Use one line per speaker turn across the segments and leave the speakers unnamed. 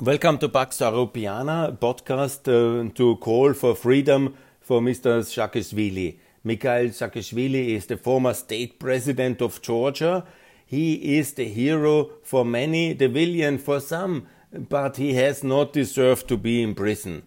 Welcome to Pax Europiana podcast uh, to call for freedom for Mr. Saakashvili. Mikhail Saakashvili is the former state president of Georgia. He is the hero for many, the villain for some, but he has not deserved to be in prison.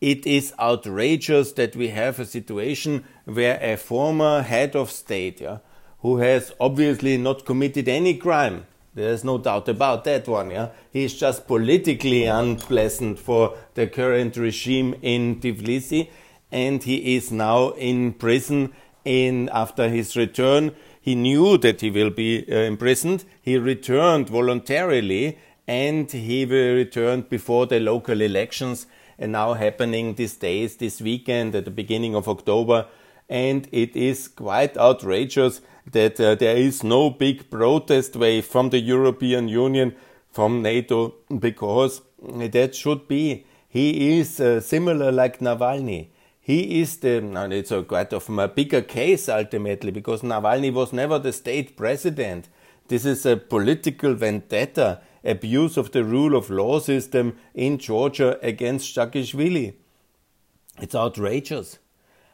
It is outrageous that we have a situation where a former head of state, yeah, who has obviously not committed any crime, there's no doubt about that one. Yeah, he's just politically unpleasant for the current regime in Tbilisi, and he is now in prison. In after his return, he knew that he will be uh, imprisoned. He returned voluntarily, and he will return before the local elections, and now happening these days, this weekend at the beginning of October, and it is quite outrageous that uh, there is no big protest wave from the European Union, from NATO, because that should be. He is uh, similar like Navalny. He is the, and it's a quite of a bigger case ultimately, because Navalny was never the state president. This is a political vendetta, abuse of the rule of law system in Georgia against Saakashvili. It's outrageous.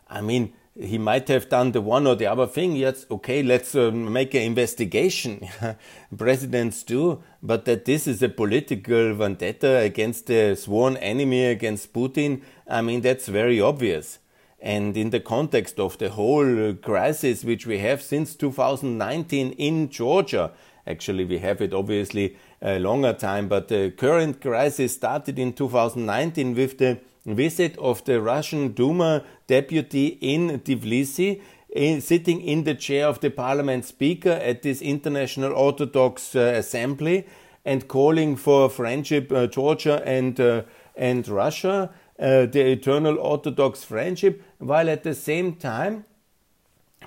I mean, he might have done the one or the other thing. Yes, okay, let's uh, make an investigation. Presidents do, but that this is a political vendetta against a sworn enemy, against Putin, I mean, that's very obvious. And in the context of the whole crisis which we have since 2019 in Georgia, actually, we have it obviously a longer time, but the current crisis started in 2019 with the visit of the Russian Duma deputy in Tbilisi, in, sitting in the chair of the parliament speaker at this international Orthodox uh, assembly and calling for friendship, uh, Georgia and, uh, and Russia, uh, the eternal Orthodox friendship, while at the same time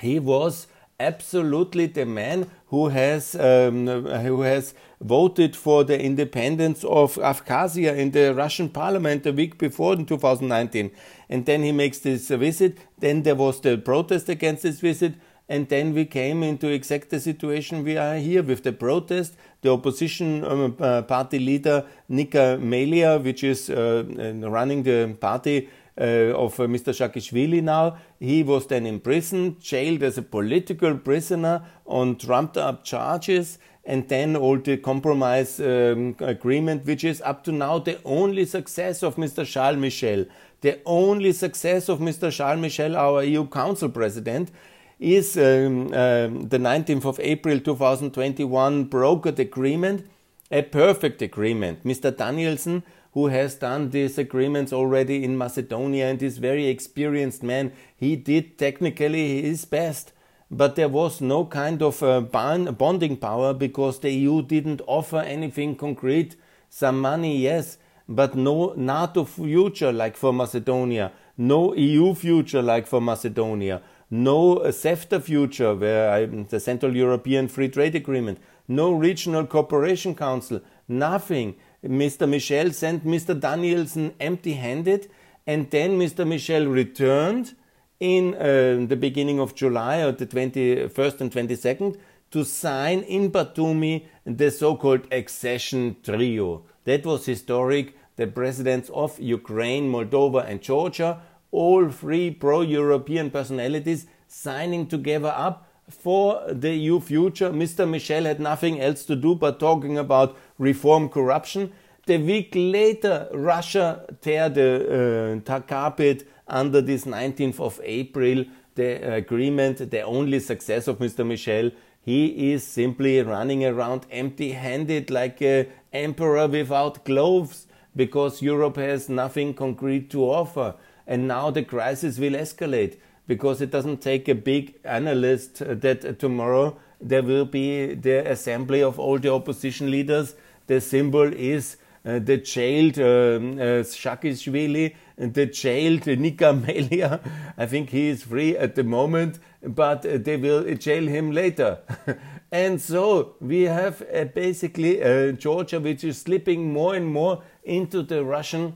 he was absolutely the man who has um, who has voted for the independence of Abkhazia in the Russian parliament a week before in 2019 and then he makes this visit. Then there was the protest against this visit. And then we came into exact the situation we are here with the protest. The opposition um, uh, party leader Nika Melia which is uh, running the party uh, of uh, Mr. Saakashvili now. He was then imprisoned, jailed as a political prisoner on trumped up charges, and then all the compromise um, agreement, which is up to now the only success of Mr. Charles Michel. The only success of Mr. Charles Michel, our EU Council President, is um, uh, the 19th of April 2021 brokered agreement, a perfect agreement. Mr. Danielsson who has done these agreements already in Macedonia and is very experienced man. He did technically his best, but there was no kind of uh, bonding power because the EU didn't offer anything concrete. Some money, yes, but no NATO future like for Macedonia, no EU future like for Macedonia, no CEFTA future where I, the Central European Free Trade Agreement, no Regional Cooperation Council, nothing. Mr. Michel sent Mr. Danielsson empty handed, and then Mr. Michel returned in uh, the beginning of July or the 21st and 22nd to sign in Batumi the so called accession trio. That was historic. The presidents of Ukraine, Moldova, and Georgia, all three pro European personalities, signing together up for the EU future. Mr. Michel had nothing else to do but talking about reform corruption. The week later, Russia tear the uh, carpet under this 19th of April, the agreement, the only success of Mr. Michel. He is simply running around empty handed like an emperor without gloves because Europe has nothing concrete to offer. And now the crisis will escalate because it doesn't take a big analyst that tomorrow there will be the assembly of all the opposition leaders. The symbol is uh, the jailed um, uh, Saakashvili, the jailed Nika Melia. I think he is free at the moment, but uh, they will jail him later. and so we have uh, basically uh, Georgia, which is slipping more and more into the Russian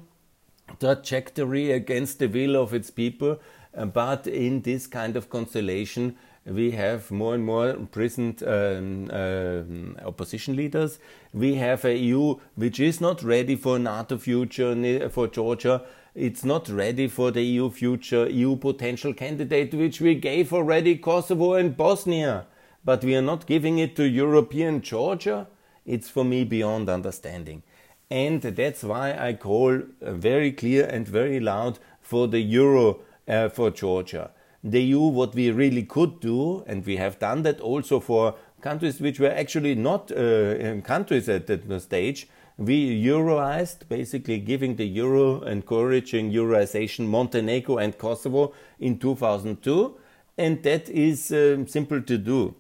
trajectory against the will of its people. Uh, but in this kind of constellation, We have more and more imprisoned um, um, opposition leaders. We have a EU which is not ready for NATO future for Georgia. It's not ready for the EU future, EU potential candidate, which we gave already Kosovo and Bosnia. But we are not giving it to European Georgia. It's for me beyond understanding. And that's why I call very clear and very loud for the euro uh, for Georgia the EU what we really could do, and we have done that also for countries which were actually not uh, countries at that stage. We euroized, basically giving the euro, encouraging euroization Montenegro and Kosovo in 2002, and that is um, simple to do.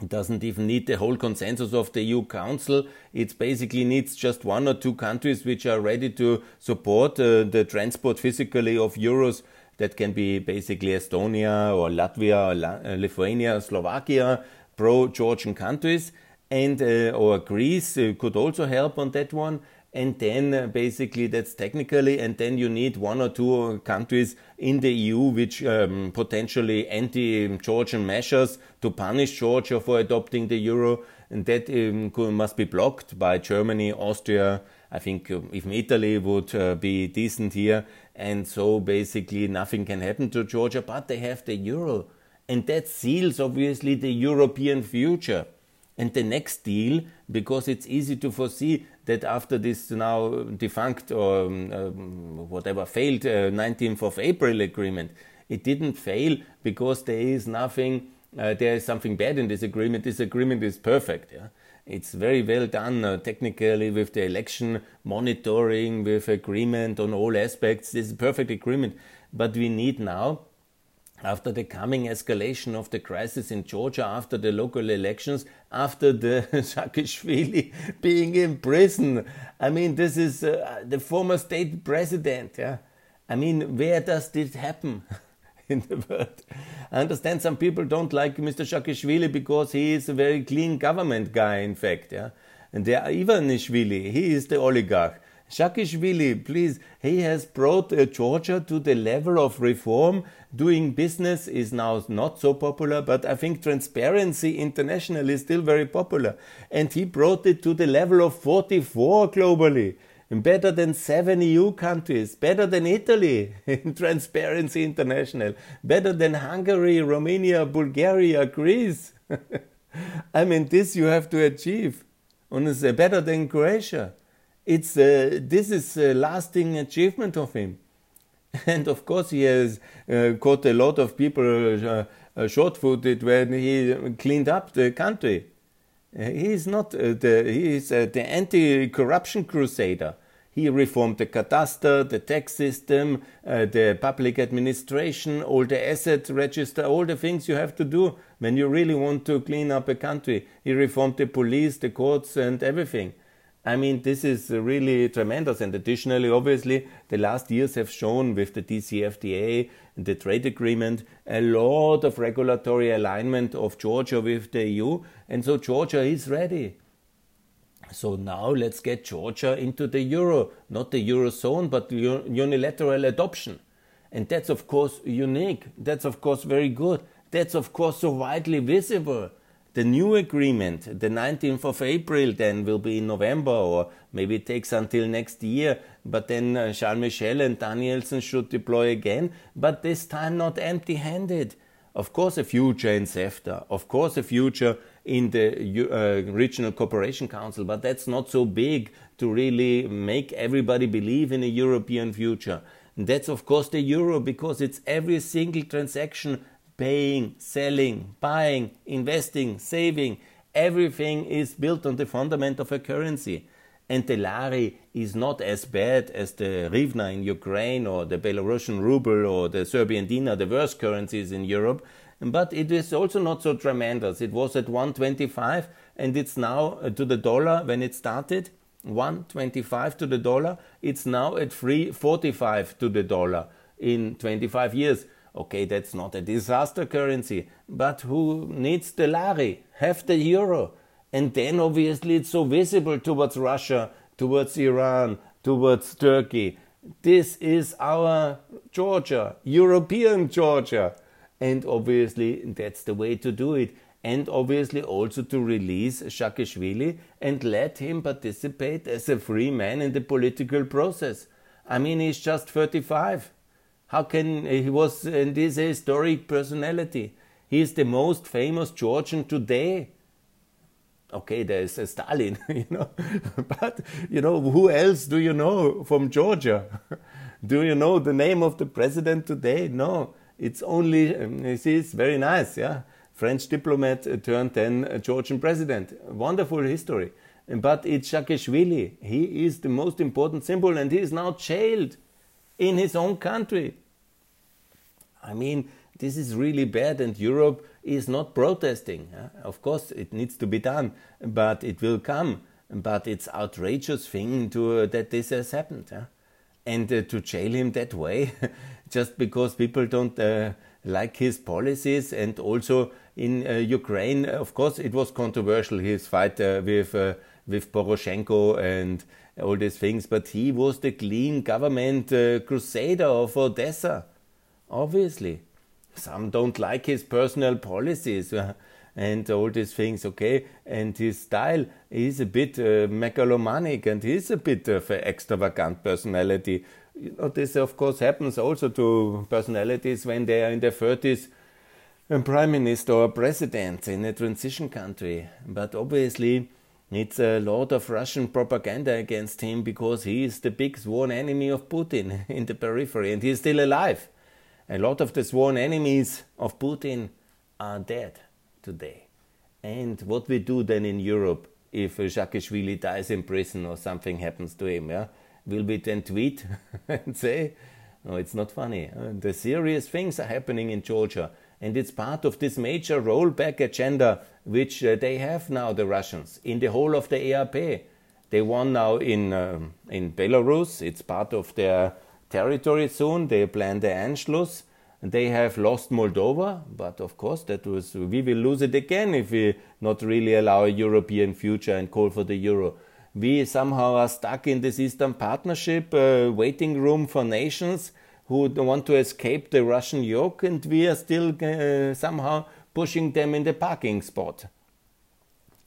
It doesn't even need the whole consensus of the EU Council. It basically needs just one or two countries which are ready to support uh, the transport physically of euros that can be basically Estonia or Latvia or La- uh, Lithuania, Slovakia, pro-Georgian countries, and uh, or Greece uh, could also help on that one. And then uh, basically that's technically, and then you need one or two countries in the EU which um, potentially anti-Georgian measures to punish Georgia for adopting the euro, and that um, must be blocked by Germany, Austria. I think um, even Italy would uh, be decent here, and so basically nothing can happen to Georgia, but they have the euro. And that seals obviously the European future. And the next deal, because it's easy to foresee that after this now defunct or um, um, whatever failed uh, 19th of April agreement, it didn't fail because there is nothing, uh, there is something bad in this agreement. This agreement is perfect. Yeah? It's very well done uh, technically with the election monitoring, with agreement on all aspects. This is perfect agreement. But we need now, after the coming escalation of the crisis in Georgia, after the local elections, after the Saakashvili being in prison, I mean, this is uh, the former state president. Yeah? I mean, where does this happen? in the world. I understand some people don't like Mr. Saakashvili because he is a very clean government guy, in fact. Yeah? And there, Ivanishvili, he is the oligarch. Saakashvili, please, he has brought uh, Georgia to the level of reform. Doing business is now not so popular, but I think Transparency International is still very popular. And he brought it to the level of 44 globally better than seven EU countries, better than Italy in Transparency International, better than Hungary, Romania, Bulgaria, Greece. I mean, this you have to achieve. And Honestly, better than Croatia. It's uh, this is a lasting achievement of him, and of course he has uh, caught a lot of people uh, uh short-footed when he cleaned up the country. Uh, he is not uh, the he is the anti-corruption crusader. He reformed the cadastre, the tax system, uh, the public administration, all the asset register, all the things you have to do when you really want to clean up a country. He reformed the police, the courts, and everything. I mean, this is really tremendous. And additionally, obviously, the last years have shown with the DCFTA and the trade agreement a lot of regulatory alignment of Georgia with the EU. And so Georgia is ready. So now let's get Georgia into the euro, not the eurozone, but unilateral adoption. And that's of course unique. That's of course very good. That's of course so widely visible. The new agreement, the 19th of April, then will be in November, or maybe it takes until next year. But then uh, Charles Michel and Danielsson should deploy again, but this time not empty handed. Of course, a future in CEFTA, of course, a future in the uh, Regional Cooperation Council, but that's not so big to really make everybody believe in a European future. And that's, of course, the euro because it's every single transaction paying, selling, buying, investing, saving, everything is built on the fundament of a currency. And the lari is not as bad as the hryvnia in Ukraine or the Belarusian ruble or the Serbian dinar, the worst currencies in Europe. But it is also not so tremendous. It was at 125 and it's now uh, to the dollar when it started. 125 to the dollar. It's now at 345 to the dollar in 25 years. Okay, that's not a disaster currency, but who needs the lari? Have the euro. And then obviously it's so visible towards Russia, towards Iran, towards Turkey. This is our Georgia, European Georgia. And obviously, that's the way to do it. And obviously, also to release Saakashvili and let him participate as a free man in the political process. I mean, he's just 35. How can he was and is a historic personality? He is the most famous Georgian today. Okay, there is a Stalin, you know, but you know who else do you know from Georgia? do you know the name of the president today? No, it's only um, he's very nice, yeah. French diplomat uh, turned then Georgian president. Wonderful history. But it's Saakashvili. He is the most important symbol and he is now jailed in his own country. I mean, this is really bad, and Europe is not protesting. Of course, it needs to be done, but it will come. But it's outrageous thing to uh, that this has happened, and uh, to jail him that way, just because people don't uh, like his policies, and also in uh, Ukraine, of course, it was controversial his fight uh, with uh, with Poroshenko and all these things, but he was the clean government crusader of Odessa obviously. Some don't like his personal policies uh, and all these things, okay? And his style is a bit uh, megalomaniac and he's a bit of an extravagant personality. You know, this, of course, happens also to personalities when they are in their 30s a prime minister or president in a transition country. But obviously, it's a lot of Russian propaganda against him because he is the big sworn enemy of Putin in the periphery and he is still alive. A lot of the sworn enemies of Putin are dead today. And what we do then in Europe if Saakashvili dies in prison or something happens to him, yeah? Will we then tweet and say, no, it's not funny. Uh, the serious things are happening in Georgia. And it's part of this major rollback agenda which uh, they have now, the Russians, in the whole of the ERP. They won now in, um, in Belarus, it's part of their territory soon. They plan the Anschluss. They have lost Moldova, but of course that was we will lose it again if we not really allow a European future and call for the euro. We somehow are stuck in this Eastern Partnership uh, waiting room for nations who want to escape the Russian yoke, and we are still uh, somehow pushing them in the parking spot.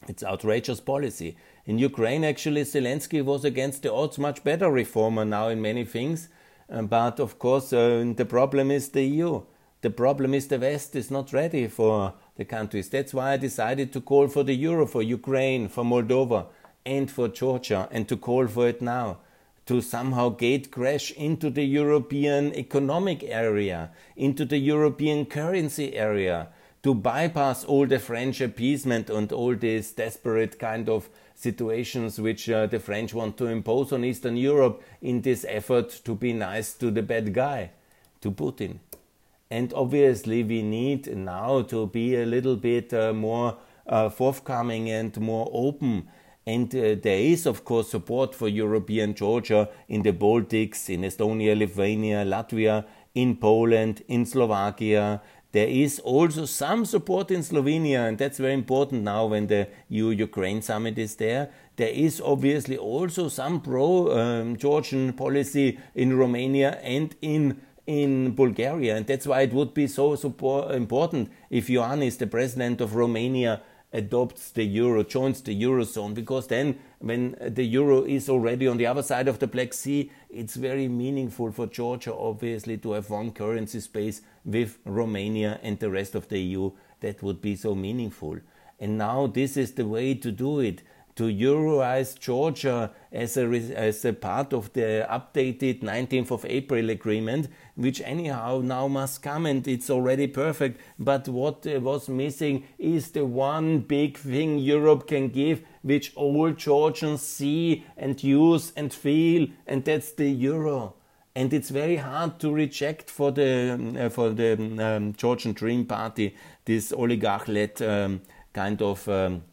It's outrageous policy. In Ukraine, actually, Zelensky was against the odds, much better reformer now in many things uh, but of course, uh, the problem is the EU. The problem is the West is not ready for the countries. That's why I decided to call for the euro for Ukraine, for Moldova, and for Georgia, and to call for it now. To somehow gate crash into the European economic area, into the European currency area, to bypass all the French appeasement and all these desperate kind of situations which uh, the French want to impose on Eastern Europe in this effort to be nice to the bad guy, to Putin. And obviously, we need now to be a little bit uh, more uh, forthcoming and more open. And uh, there is, of course, support for European Georgia in the Baltics, in Estonia, Lithuania, Latvia, in Poland, in Slovakia, there is also some support in Slovenia, and that's very important now when the EU Ukraine summit is there. There is obviously also some pro um, Georgian policy in Romania and in in Bulgaria, and that's why it would be so support, important if Iohannis, the president of Romania, adopts the euro, joins the eurozone, because then when the euro is already on the other side of the Black Sea, it's very meaningful for Georgia, obviously, to have one currency space with Romania and the rest of the EU. That would be so meaningful. And now this is the way to do it to Euroize Georgia as a, as a part of the updated 19th of April agreement, which anyhow now must come and it's already perfect. But what uh, was missing is the one big thing Europe can give, which all Georgians see and use and feel, and that's the euro. And it's very hard to reject for the um, uh, for the um, Georgian Dream Party this oligarch-led um, kind of um,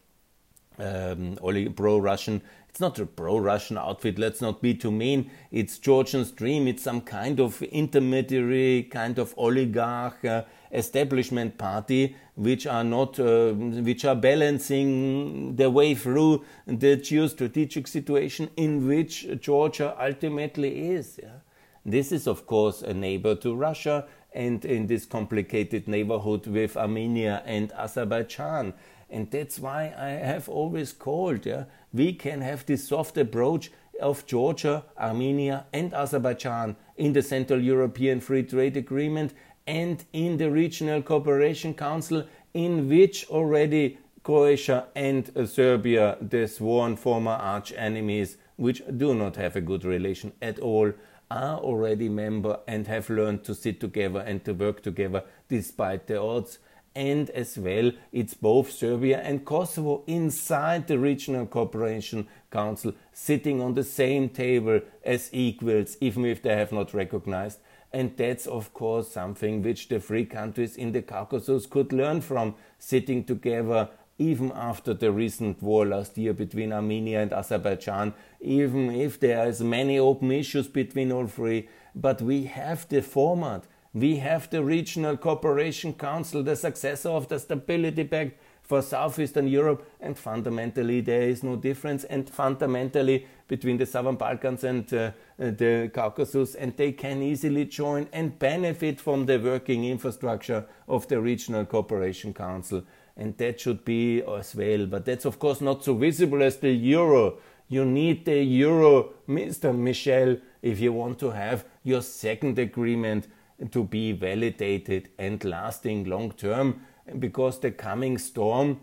um, pro-Russian. It's not a pro-Russian outfit. Let's not be too mean. It's Georgian's dream. It's some kind of intermediary, kind of oligarch uh, establishment party, which are not, uh, which are balancing their way through the geostrategic situation in which Georgia ultimately is. Yeah? This is, of course, a neighbor to Russia and in this complicated neighborhood with Armenia and Azerbaijan. And that's why I have always called, yeah, we can have this soft approach of Georgia, Armenia, and Azerbaijan in the Central European Free Trade Agreement and in the Regional Cooperation Council, in which already Croatia and uh, Serbia, the sworn former arch enemies, which do not have a good relation at all, are already member and have learned to sit together and to work together despite the odds. And as well, it's both Serbia and Kosovo inside the Regional Cooperation Council sitting on the same table as equals, even if they have not recognized. And that's, of course, something which the three countries in the Caucasus could learn from, sitting together even after the recent war last year between Armenia and Azerbaijan, even if there is many open issues between all three, but we have the format. We have the Regional Cooperation Council, the successor of the Stability Pact for Southeastern Europe, and fundamentally there is no difference, and fundamentally between the Southern Balkans and uh, the Caucasus, and they can easily join and benefit from the working infrastructure of the Regional Cooperation Council and that should be as well. But that's of course not so visible as the euro. You need the euro, Mr. Michel, if you want to have your second agreement to be validated and lasting long term, because the coming storm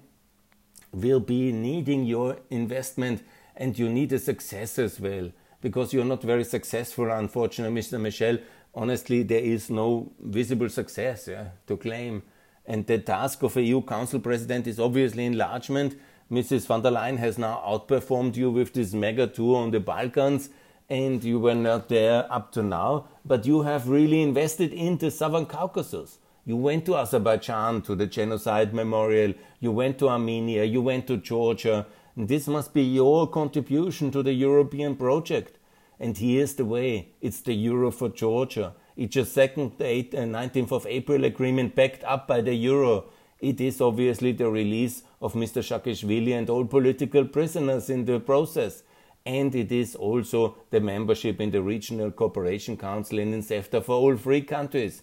will be needing your investment and you need a success as well. Because you're not very successful, unfortunately, Mr. Michel. Honestly, there is no visible success yeah, to claim. And the task of a EU Council President is obviously enlargement. Mrs. von der Leyen has now outperformed you with this mega tour on the Balkans, and you were not there up to now, but you have really invested in the Southern Caucasus. You went to Azerbaijan to the genocide memorial, you went to Armenia, you went to Georgia. This must be your contribution to the European project. And here's the way it's the Euro for Georgia. It's a second, 19th uh, of April agreement backed up by the euro. It is obviously the release of Mr. Saakashvili and all political prisoners in the process. And it is also the membership in the Regional Cooperation Council and in CEFTA for all three countries.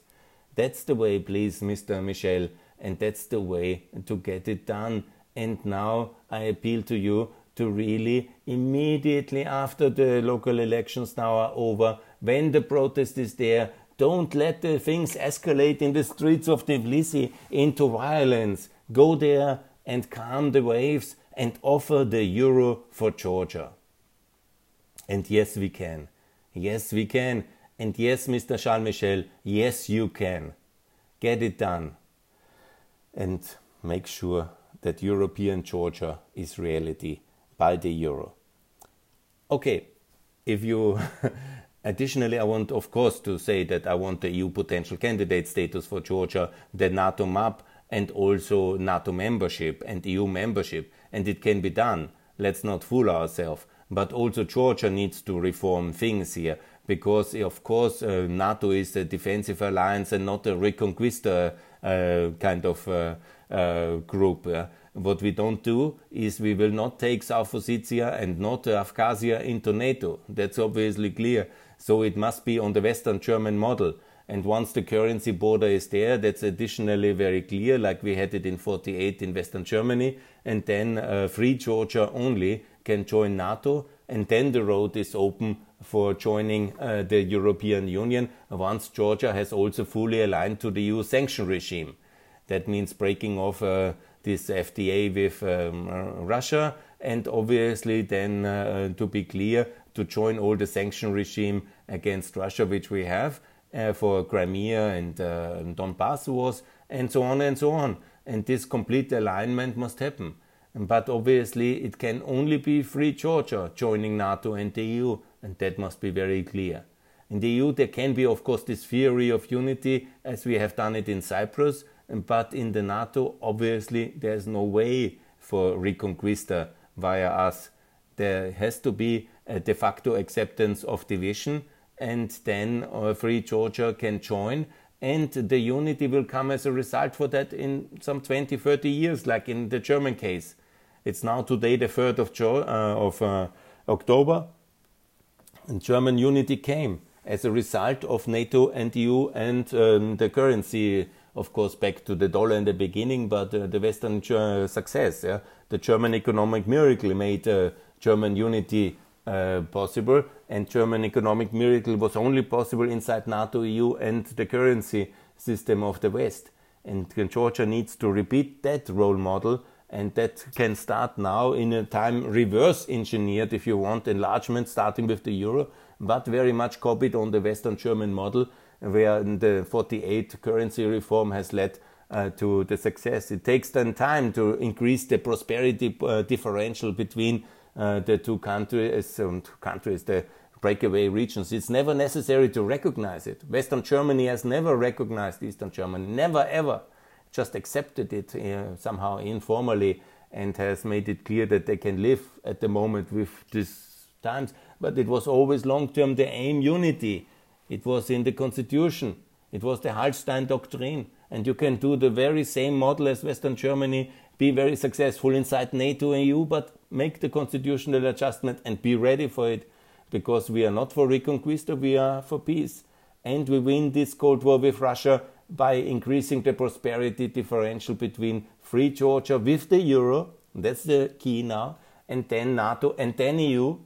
That's the way, please, Mr. Michel, and that's the way to get it done. And now I appeal to you to really immediately after the local elections now are over, when the protest is there, don't let the things escalate in the streets of Tbilisi into violence. Go there and calm the waves and offer the euro for Georgia. And yes, we can. Yes, we can. And yes, Mr. Charles Michel, yes, you can. Get it done. And make sure that European Georgia is reality by the euro. Okay, if you Additionally, I want, of course, to say that I want the EU potential candidate status for Georgia, the NATO map, and also NATO membership and EU membership. And it can be done. Let's not fool ourselves. But also, Georgia needs to reform things here because, of course, uh, NATO is a defensive alliance and not a reconquista uh, kind of uh, uh group. What we don't do is we will not take South Ossetia and not Abkhazia into NATO. That's obviously clear. So it must be on the Western German model. And once the currency border is there, that's additionally very clear, like we had it in 48 in Western Germany. And then uh, free Georgia only can join NATO. And then the road is open for joining uh, the European Union once Georgia has also fully aligned to the EU sanction regime. That means breaking off uh, this FTA with um, Russia and obviously then uh, to be clear to join all the sanction regime against Russia which we have uh, for Crimea and uh, Donbass wars and so on and so on. And this complete alignment must happen. But obviously, it can only be free Georgia joining NATO and the EU, and that must be very clear. In the EU, there can be, of course, this theory of unity as we have done it in Cyprus, but in the NATO, obviously, there's no way for Reconquista via us. There has to be a de facto acceptance of division, and then uh, Free Georgia can join. And the unity will come as a result for that in some 20, 30 years, like in the German case. It's now today the 3rd of, jo- uh, of uh, October, and German unity came. as a result of NATO and EU and um, the currency, of course, back to the dollar in the beginning, but uh, the Western uh, success. Yeah? The German economic miracle made uh, German unity uh, possible, and German economic miracle was only possible inside NATO, EU, and the currency system of the West. And Georgia needs to repeat that role model and that can start now in a time reverse engineered if you want enlargement starting with the euro but very much copied on the western german model where the 48 currency reform has led uh, to the success it takes then time to increase the prosperity uh, differential between uh, the two countries and countries the breakaway regions it's never necessary to recognize it western germany has never recognized eastern germany never ever just accepted it uh, somehow informally and has made it clear that they can live at the moment with these times. But it was always long term the aim unity. It was in the constitution. It was the Hallstein doctrine. And you can do the very same model as Western Germany, be very successful inside NATO and EU, but make the constitutional adjustment and be ready for it. Because we are not for reconquista, we are for peace. And we win this Cold War with Russia by increasing the prosperity differential between free Georgia with the euro, that's the key now, and then NATO, and then EU,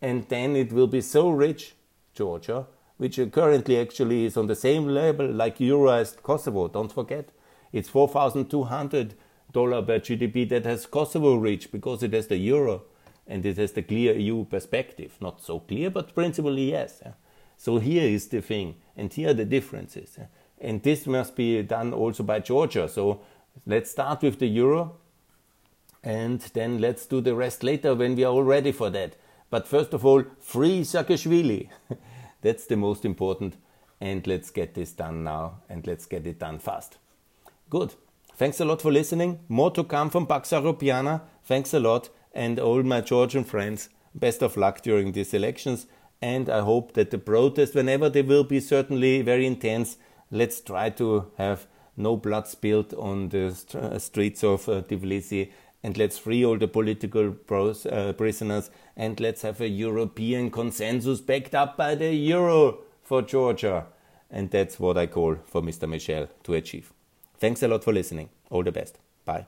and then it will be so rich, Georgia, which currently actually is on the same level like euro Kosovo. Don't forget, it's four thousand two hundred dollar per GDP that has Kosovo reached because it has the euro and it has the clear EU perspective. Not so clear, but principally yes. So here is the thing, and here are the differences and this must be done also by Georgia. So let's start with the euro and then let's do the rest later when we are all ready for that. But first of all, free Saakashvili. That's the most important. And let's get this done now and let's get it done fast. Good. Thanks a lot for listening. More to come from Pax Europiana. Thanks a lot. And all my Georgian friends, best of luck during these elections. And I hope that the protest, whenever they will be certainly very intense, let's try to have no blood spilled on the st- streets of uh, Tbilisi and let's free all the political pros, uh, prisoners and let's have a European consensus backed up by the euro for Georgia. And that's what I call for Mr. Michel to achieve. Thanks a lot for listening. All the best. Bye.